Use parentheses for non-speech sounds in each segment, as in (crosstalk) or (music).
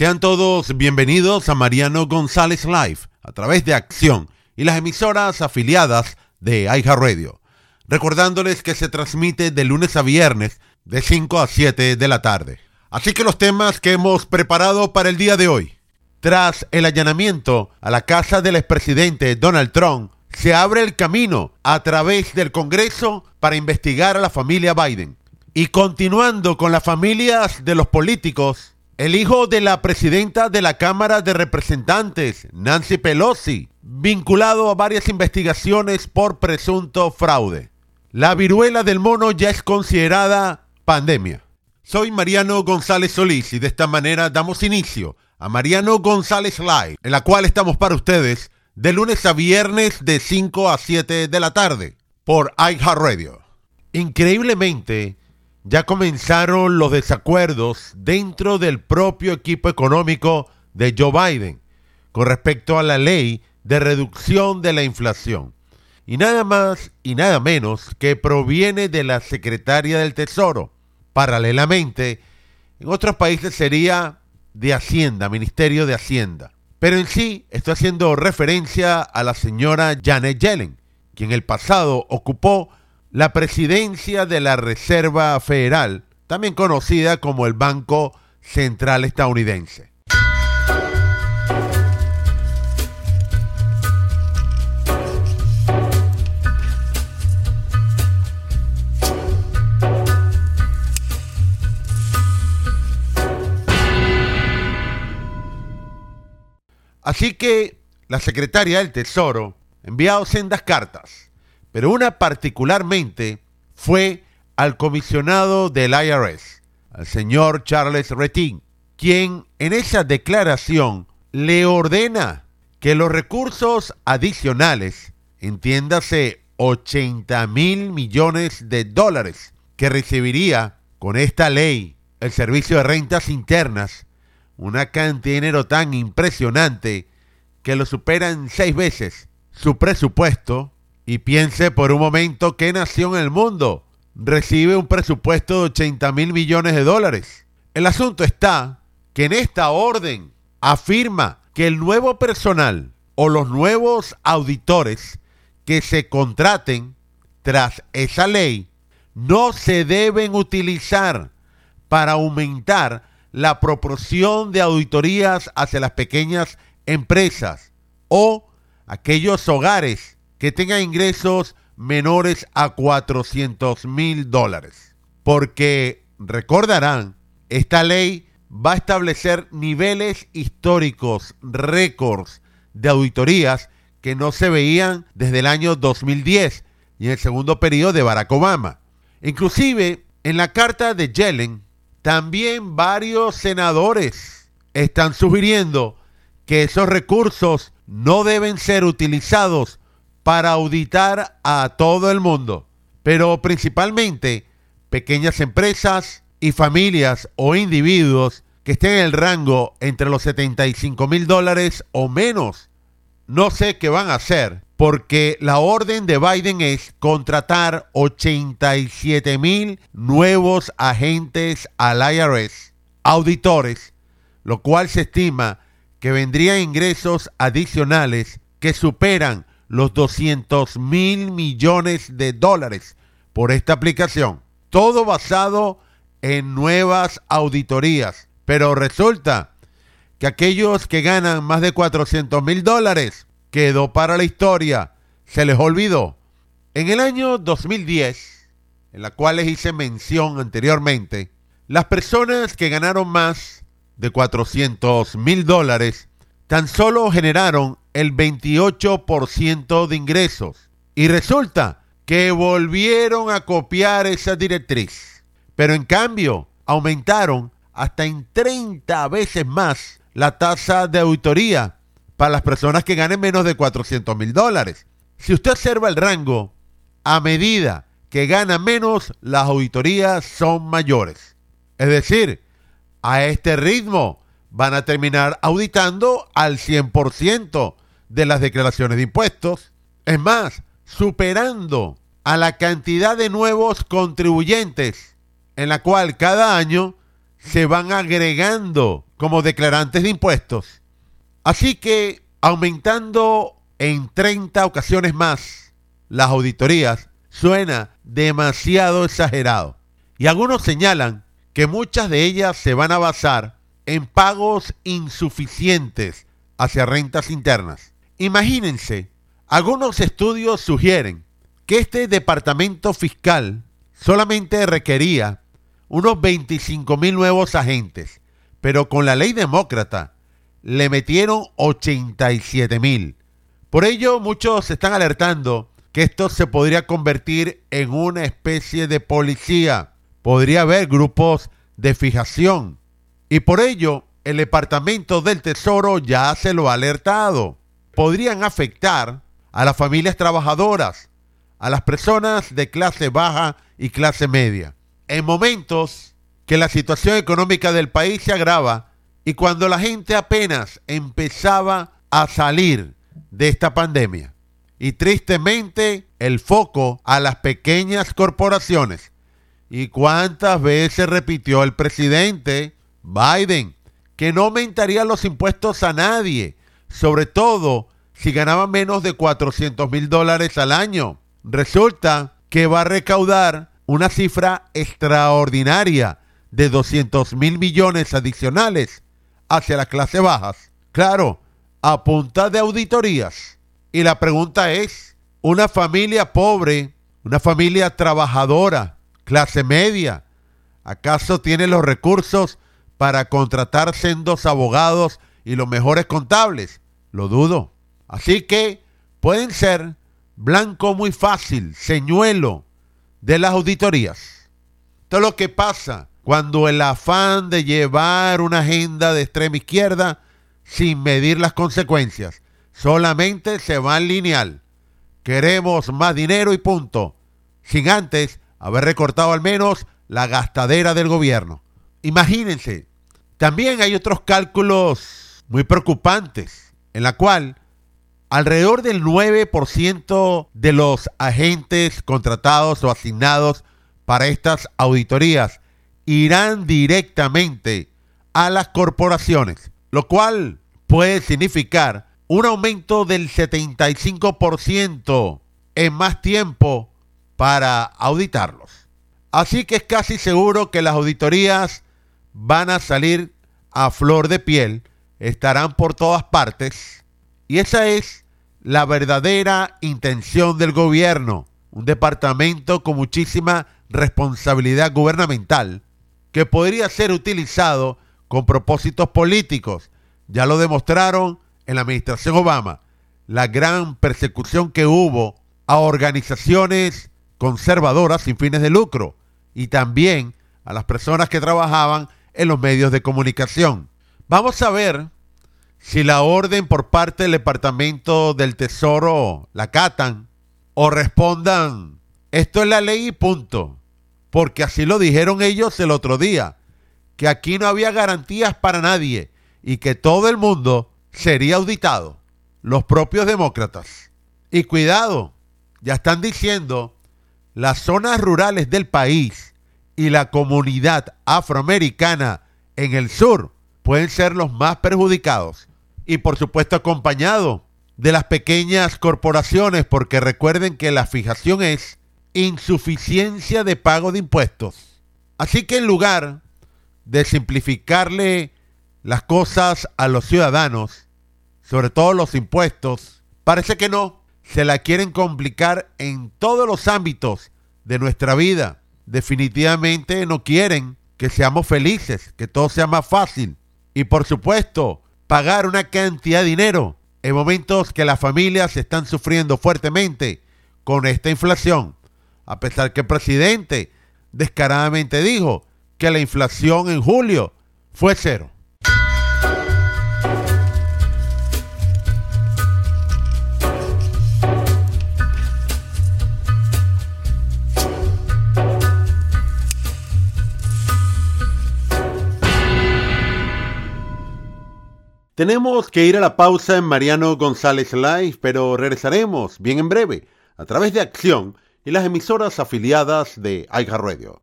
Sean todos bienvenidos a Mariano González Live a través de Acción y las emisoras afiliadas de Radio. Recordándoles que se transmite de lunes a viernes de 5 a 7 de la tarde. Así que los temas que hemos preparado para el día de hoy. Tras el allanamiento a la casa del expresidente Donald Trump, se abre el camino a través del Congreso para investigar a la familia Biden. Y continuando con las familias de los políticos, el hijo de la presidenta de la Cámara de Representantes, Nancy Pelosi, vinculado a varias investigaciones por presunto fraude. La viruela del mono ya es considerada pandemia. Soy Mariano González Solís y de esta manera damos inicio a Mariano González Live, en la cual estamos para ustedes de lunes a viernes de 5 a 7 de la tarde por iHeartRadio. Increíblemente, ya comenzaron los desacuerdos dentro del propio equipo económico de Joe Biden con respecto a la ley de reducción de la inflación. Y nada más y nada menos que proviene de la secretaria del Tesoro. Paralelamente, en otros países sería de Hacienda, Ministerio de Hacienda. Pero en sí estoy haciendo referencia a la señora Janet Yellen, quien en el pasado ocupó la presidencia de la Reserva Federal, también conocida como el Banco Central Estadounidense. Así que la secretaria del Tesoro enviado sendas cartas pero una particularmente fue al comisionado del IRS, al señor Charles Retin, quien en esa declaración le ordena que los recursos adicionales, entiéndase 80 mil millones de dólares que recibiría con esta ley el Servicio de Rentas Internas, una cantidad de dinero tan impresionante que lo superan seis veces su presupuesto, y piense por un momento qué nación en el mundo recibe un presupuesto de 80 mil millones de dólares. El asunto está que en esta orden afirma que el nuevo personal o los nuevos auditores que se contraten tras esa ley no se deben utilizar para aumentar la proporción de auditorías hacia las pequeñas empresas o aquellos hogares que tenga ingresos menores a 400 mil dólares. Porque recordarán, esta ley va a establecer niveles históricos, récords de auditorías que no se veían desde el año 2010 y en el segundo periodo de Barack Obama. Inclusive, en la carta de Yellen, también varios senadores están sugiriendo que esos recursos no deben ser utilizados para auditar a todo el mundo, pero principalmente pequeñas empresas y familias o individuos que estén en el rango entre los 75 mil dólares o menos. No sé qué van a hacer porque la orden de Biden es contratar 87 mil nuevos agentes al IRS, auditores, lo cual se estima que vendrían ingresos adicionales que superan los 200 mil millones de dólares por esta aplicación. Todo basado en nuevas auditorías. Pero resulta que aquellos que ganan más de 400 mil dólares quedó para la historia. Se les olvidó. En el año 2010, en la cual les hice mención anteriormente, las personas que ganaron más de 400 mil dólares tan solo generaron el 28% de ingresos. Y resulta que volvieron a copiar esa directriz. Pero en cambio, aumentaron hasta en 30 veces más la tasa de auditoría para las personas que ganen menos de 400 mil dólares. Si usted observa el rango, a medida que gana menos, las auditorías son mayores. Es decir, a este ritmo van a terminar auditando al 100% de las declaraciones de impuestos. Es más, superando a la cantidad de nuevos contribuyentes en la cual cada año se van agregando como declarantes de impuestos. Así que aumentando en 30 ocasiones más las auditorías suena demasiado exagerado. Y algunos señalan que muchas de ellas se van a basar en pagos insuficientes hacia rentas internas. Imagínense, algunos estudios sugieren que este departamento fiscal solamente requería unos 25 mil nuevos agentes, pero con la ley demócrata le metieron 87 mil. Por ello, muchos están alertando que esto se podría convertir en una especie de policía. Podría haber grupos de fijación. Y por ello, el Departamento del Tesoro ya se lo ha alertado. Podrían afectar a las familias trabajadoras, a las personas de clase baja y clase media. En momentos que la situación económica del país se agrava y cuando la gente apenas empezaba a salir de esta pandemia. Y tristemente el foco a las pequeñas corporaciones. ¿Y cuántas veces repitió el presidente Biden que no aumentaría los impuestos a nadie, sobre todo si ganaba menos de 400 mil dólares al año. Resulta que va a recaudar una cifra extraordinaria de 200 mil millones adicionales hacia las clases bajas. Claro, a punta de auditorías. Y la pregunta es, ¿una familia pobre, una familia trabajadora, clase media, acaso tiene los recursos para contratar sendos abogados y los mejores contables? Lo dudo. Así que pueden ser blanco muy fácil, señuelo de las auditorías. Todo lo que pasa cuando el afán de llevar una agenda de extrema izquierda sin medir las consecuencias, solamente se va en lineal. Queremos más dinero y punto, sin antes haber recortado al menos la gastadera del gobierno. Imagínense también hay otros cálculos muy preocupantes, en la cual alrededor del 9% de los agentes contratados o asignados para estas auditorías irán directamente a las corporaciones, lo cual puede significar un aumento del 75% en más tiempo para auditarlos. Así que es casi seguro que las auditorías van a salir a flor de piel, estarán por todas partes. Y esa es la verdadera intención del gobierno, un departamento con muchísima responsabilidad gubernamental, que podría ser utilizado con propósitos políticos. Ya lo demostraron en la administración Obama, la gran persecución que hubo a organizaciones conservadoras sin fines de lucro y también a las personas que trabajaban en los medios de comunicación. Vamos a ver si la orden por parte del Departamento del Tesoro la catan o respondan, esto es la ley y punto. Porque así lo dijeron ellos el otro día, que aquí no había garantías para nadie y que todo el mundo sería auditado, los propios demócratas. Y cuidado, ya están diciendo, las zonas rurales del país y la comunidad afroamericana en el sur pueden ser los más perjudicados. Y por supuesto acompañado de las pequeñas corporaciones, porque recuerden que la fijación es insuficiencia de pago de impuestos. Así que en lugar de simplificarle las cosas a los ciudadanos, sobre todo los impuestos, parece que no, se la quieren complicar en todos los ámbitos de nuestra vida definitivamente no quieren que seamos felices, que todo sea más fácil. Y por supuesto, pagar una cantidad de dinero en momentos que las familias están sufriendo fuertemente con esta inflación. A pesar que el presidente descaradamente dijo que la inflación en julio fue cero. Tenemos que ir a la pausa en Mariano González Live, pero regresaremos bien en breve a través de Acción y las emisoras afiliadas de iHeartRadio. Radio.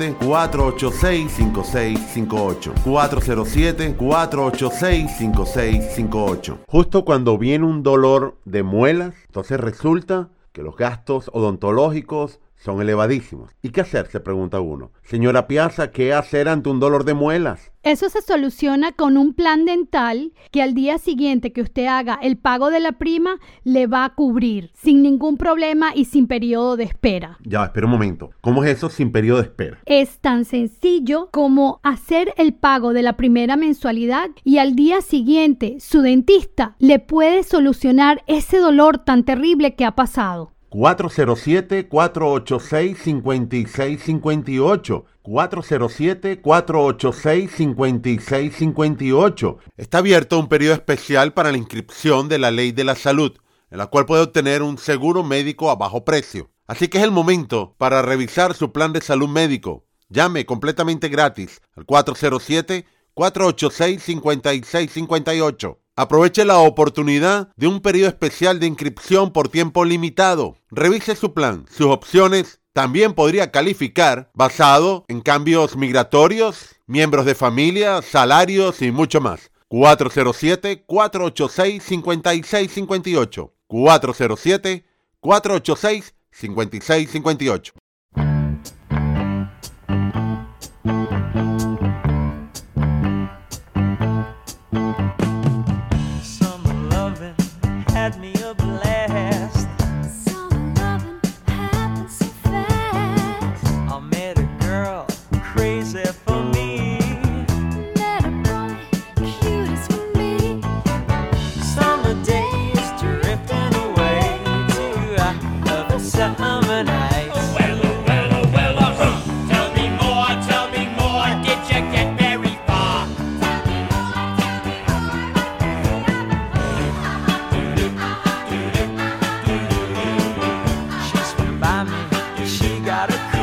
407-486-5658. 407-486-5658. Justo cuando viene un dolor de muelas, entonces resulta que los gastos odontológicos son elevadísimos. ¿Y qué hacer? Se pregunta uno. Señora Piazza, ¿qué hacer ante un dolor de muelas? Eso se soluciona con un plan dental que al día siguiente que usted haga el pago de la prima le va a cubrir sin ningún problema y sin periodo de espera. Ya, espera un momento. ¿Cómo es eso sin periodo de espera? Es tan sencillo como hacer el pago de la primera mensualidad y al día siguiente su dentista le puede solucionar ese dolor tan terrible que ha pasado. 407-486-5658. 407-486-5658. Está abierto un periodo especial para la inscripción de la Ley de la Salud, en la cual puede obtener un seguro médico a bajo precio. Así que es el momento para revisar su plan de salud médico. Llame completamente gratis al 407-486-5658. Aproveche la oportunidad de un periodo especial de inscripción por tiempo limitado. Revise su plan, sus opciones. También podría calificar basado en cambios migratorios, miembros de familia, salarios y mucho más. 407-486-5658. 407-486-5658. Gotta (laughs)